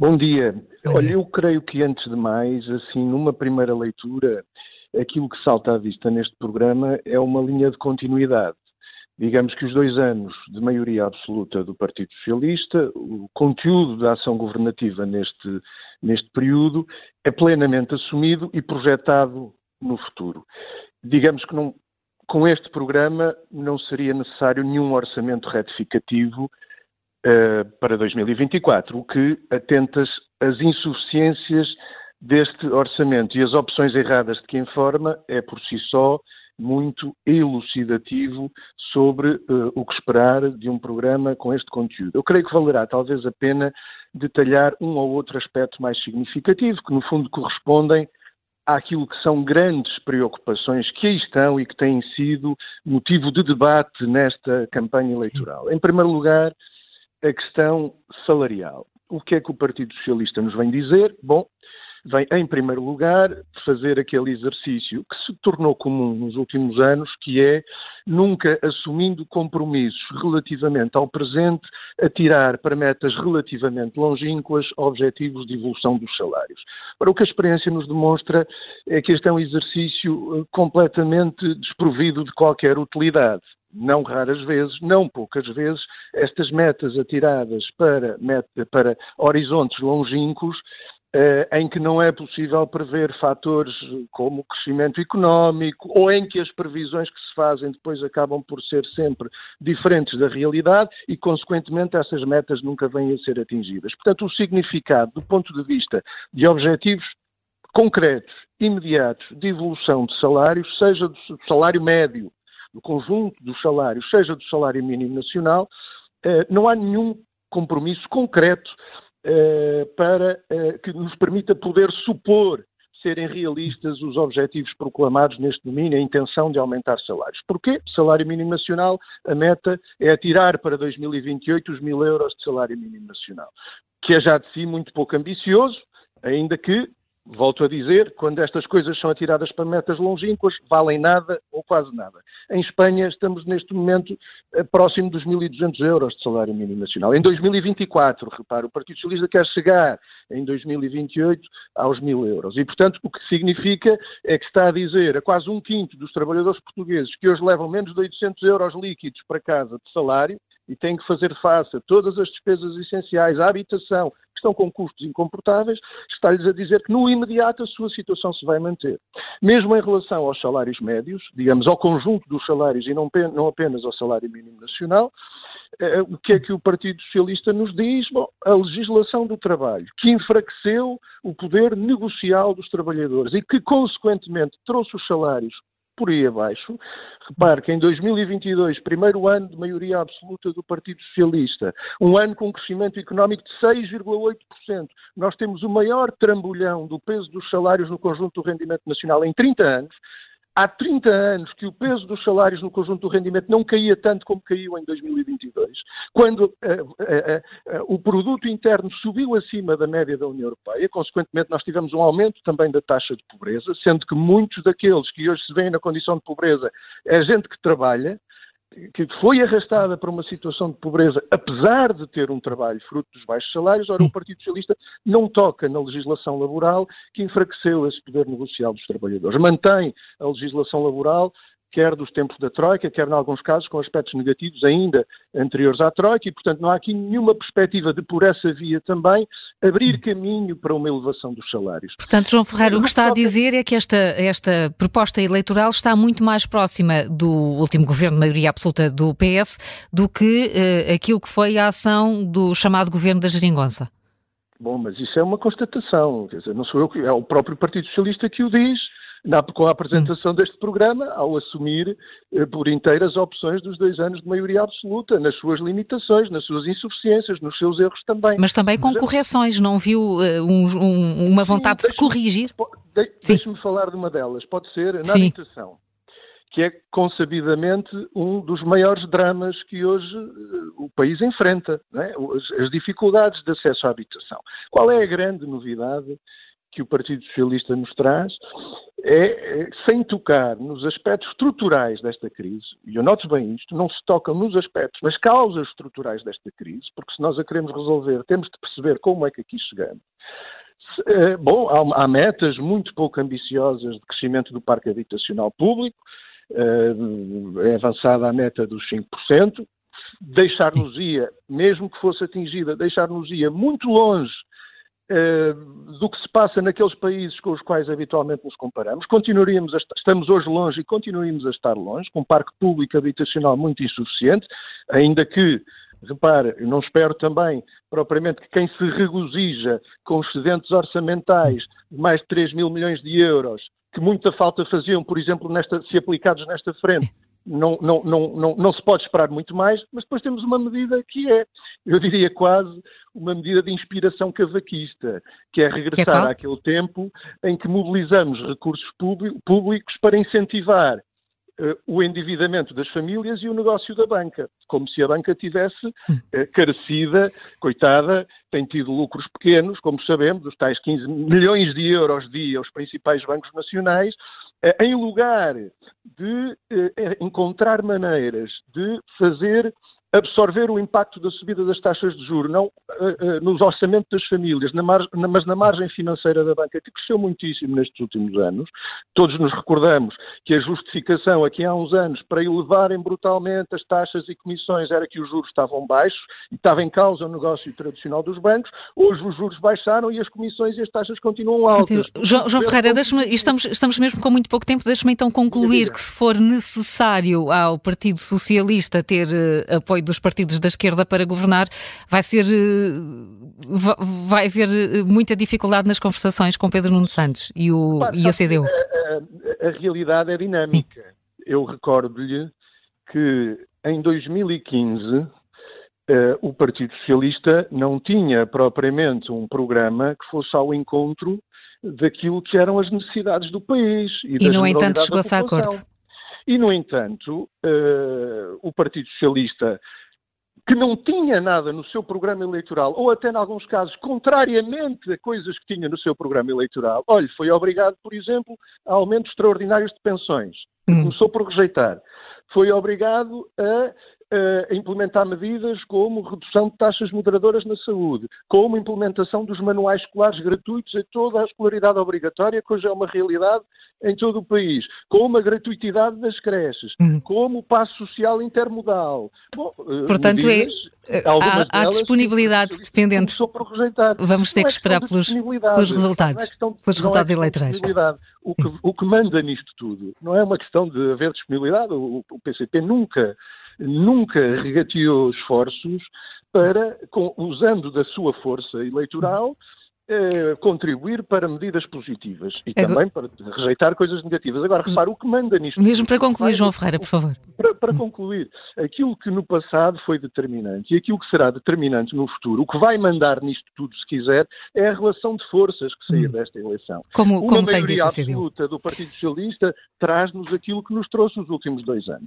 Bom dia. Olha, eu creio que antes de mais, assim, numa primeira leitura, aquilo que salta à vista neste programa é uma linha de continuidade. Digamos que os dois anos de maioria absoluta do Partido Socialista, o conteúdo da ação governativa neste, neste período é plenamente assumido e projetado no futuro. Digamos que não, com este programa não seria necessário nenhum orçamento retificativo para 2024, o que atenta às insuficiências deste orçamento e as opções erradas de quem forma é por si só muito elucidativo sobre uh, o que esperar de um programa com este conteúdo. Eu creio que valerá talvez a pena detalhar um ou outro aspecto mais significativo, que no fundo correspondem àquilo que são grandes preocupações que aí estão e que têm sido motivo de debate nesta campanha eleitoral. Em primeiro lugar, a questão salarial. O que é que o Partido Socialista nos vem dizer? Bom, vem, em primeiro lugar, fazer aquele exercício que se tornou comum nos últimos anos, que é, nunca assumindo compromissos relativamente ao presente, atirar para metas relativamente longínquas objetivos de evolução dos salários. Para o que a experiência nos demonstra é que este é um exercício eh, completamente desprovido de qualquer utilidade não raras vezes, não poucas vezes, estas metas atiradas para, meta, para horizontes longínquos eh, em que não é possível prever fatores como o crescimento económico ou em que as previsões que se fazem depois acabam por ser sempre diferentes da realidade e, consequentemente, essas metas nunca vêm a ser atingidas. Portanto, o significado, do ponto de vista de objetivos concretos, imediatos, de evolução de salários, seja do salário médio, do conjunto dos salários, seja do salário mínimo nacional, eh, não há nenhum compromisso concreto eh, para eh, que nos permita poder supor serem realistas os objetivos proclamados neste domínio, a intenção de aumentar salários. Porquê? Salário mínimo nacional, a meta é atirar para 2028 os mil euros de salário mínimo nacional, que é já de si muito pouco ambicioso, ainda que Volto a dizer, quando estas coisas são atiradas para metas longínquas, valem nada ou quase nada. Em Espanha estamos neste momento eh, próximo dos 1.200 euros de salário mínimo nacional. Em 2024, repare, o Partido Socialista quer chegar em 2028 aos 1.000 euros. E, portanto, o que significa é que está a dizer a quase um quinto dos trabalhadores portugueses que hoje levam menos de 800 euros líquidos para casa de salário e têm que fazer face a todas as despesas essenciais, à habitação, estão com custos incomportáveis, está-lhes a dizer que no imediato a sua situação se vai manter. Mesmo em relação aos salários médios, digamos, ao conjunto dos salários e não, não apenas ao salário mínimo nacional, eh, o que é que o Partido Socialista nos diz? Bom, a legislação do trabalho, que enfraqueceu o poder negocial dos trabalhadores e que, consequentemente, trouxe os salários por aí abaixo. Repare que em 2022, primeiro ano de maioria absoluta do Partido Socialista, um ano com crescimento económico de 6,8%, nós temos o maior trambolhão do peso dos salários no conjunto do rendimento nacional em 30 anos, Há 30 anos que o peso dos salários no conjunto do rendimento não caía tanto como caiu em 2022, quando uh, uh, uh, o produto interno subiu acima da média da União Europeia, consequentemente nós tivemos um aumento também da taxa de pobreza, sendo que muitos daqueles que hoje se veem na condição de pobreza é gente que trabalha, que foi arrastada para uma situação de pobreza, apesar de ter um trabalho fruto dos baixos salários, ora o Partido Socialista não toca na legislação laboral que enfraqueceu esse poder negocial dos trabalhadores. Mantém a legislação laboral quer dos tempos da Troika, quer, em alguns casos, com aspectos negativos ainda anteriores à Troika, e, portanto, não há aqui nenhuma perspectiva de, por essa via também, abrir caminho para uma elevação dos salários. Portanto, João Ferreira, o que está a dizer é que esta, esta proposta eleitoral está muito mais próxima do último governo de maioria absoluta do PS do que eh, aquilo que foi a ação do chamado governo da Geringonça. Bom, mas isso é uma constatação, quer dizer, não sou eu que, é o próprio Partido Socialista que o diz, na, com a apresentação deste programa, ao assumir eh, por inteiro as opções dos dois anos de maioria absoluta, nas suas limitações, nas suas insuficiências, nos seus erros também. Mas também com correções, não viu uh, um, um, uma vontade Sim, de corrigir? De, Deixe-me falar de uma delas, pode ser na Sim. habitação que é consabidamente um dos maiores dramas que hoje uh, o país enfrenta, é? as, as, dificuldades de acesso à habitação. Qual é a grande novidade que o Partido Socialista nos traz é, é, sem tocar nos aspectos estruturais desta crise, e eu noto bem isto, não se toca nos aspectos, nas causas estruturais desta crise, porque se nós a queremos resolver, temos de perceber como é que aqui chegamos. Eh, bom, há, há metas muito pouco ambiciosas de crescimento do parque habitacional público, eh, é avançada a meta dos 5%, deixar-nos-ia, mesmo que fosse atingida, deixar-nos-ia muito longe do que se passa naqueles países com os quais habitualmente nos comparamos. Continuaríamos estar, estamos hoje longe e continuaríamos a estar longe, com um parque público habitacional muito insuficiente, ainda que Repare, não espero também, propriamente, que quem se regozija com excedentes orçamentais de mais de 3 mil milhões de euros, que muita falta faziam, por exemplo, nesta, se aplicados nesta frente, não, não, não, não, não se pode esperar muito mais, mas depois temos uma medida que é, eu diria quase, uma medida de inspiração cavaquista, que é regressar que é àquele tempo em que mobilizamos recursos públicos para incentivar uh, o endividamento das famílias e o negócio da banca, como se a banca tivesse uh, carecida, coitada, tem tido lucros pequenos, como sabemos, os tais 15 milhões de euros dia aos principais bancos nacionais, em lugar de eh, encontrar maneiras de fazer absorver o impacto da subida das taxas de juros, não uh, uh, nos orçamentos das famílias, na na, mas na margem financeira da banca, que cresceu muitíssimo nestes últimos anos. Todos nos recordamos que a justificação aqui há uns anos para elevarem brutalmente as taxas e comissões era que os juros estavam baixos e estava em causa o negócio tradicional dos bancos. Hoje os juros baixaram e as comissões e as taxas continuam altas. João, João Ferreira, estamos, estamos mesmo com muito pouco tempo, deixe-me então concluir que se for necessário ao Partido Socialista ter uh, apoio apoio dos partidos da esquerda para governar, vai ser eh, vai haver eh, muita dificuldade nas conversações com Pedro Nuno Santos e, o, e a CDU. A, a, a realidade é dinâmica. Sim. Eu recordo-lhe que em 2015 Uh, o Partido Socialista não tinha propriamente um programa que fosse ao encontro daquilo que eram as necessidades do país. E, e no entanto, chegou-se a acordo. E, no entanto, uh, o Partido Socialista, que não tinha nada no seu programa eleitoral, ou até, em alguns casos, contrariamente a coisas que tinha no seu programa eleitoral, olha, foi obrigado, por exemplo, a aumentos extraordinários de pensões. Hum. Começou por rejeitar. Foi obrigado a a implementar medidas como redução de taxas moderadoras na saúde, como implementação dos manuais escolares gratuitos em toda a escolaridade obrigatória, que hoje é uma realidade em todo o país, como a gratuitidade das creches, uhum. como o passo social intermodal. Bom, eh, Portanto, é, medidas, é, há, há disponibilidade dependente. Vamos ter que é esperar pelos, pelos resultados, é questão, pelos é resultados eleitorais. O que, o que manda nisto tudo não é uma questão de haver disponibilidade. O, o PCP nunca nunca regateou esforços para, com, usando da sua força eleitoral, eh, contribuir para medidas positivas e Agora... também para rejeitar coisas negativas. Agora, repare, o que manda nisto... Mesmo para concluir, João Ferreira, por favor. Para, para, concluir, aquilo que no passado foi determinante e aquilo que será determinante no futuro, o que vai mandar nisto tudo, se quiser, é a relação de forças que sair hum. desta eleição. Como, Uma como maioria absoluta do Partido Socialista traz-nos aquilo que nos trouxe nos últimos dois anos.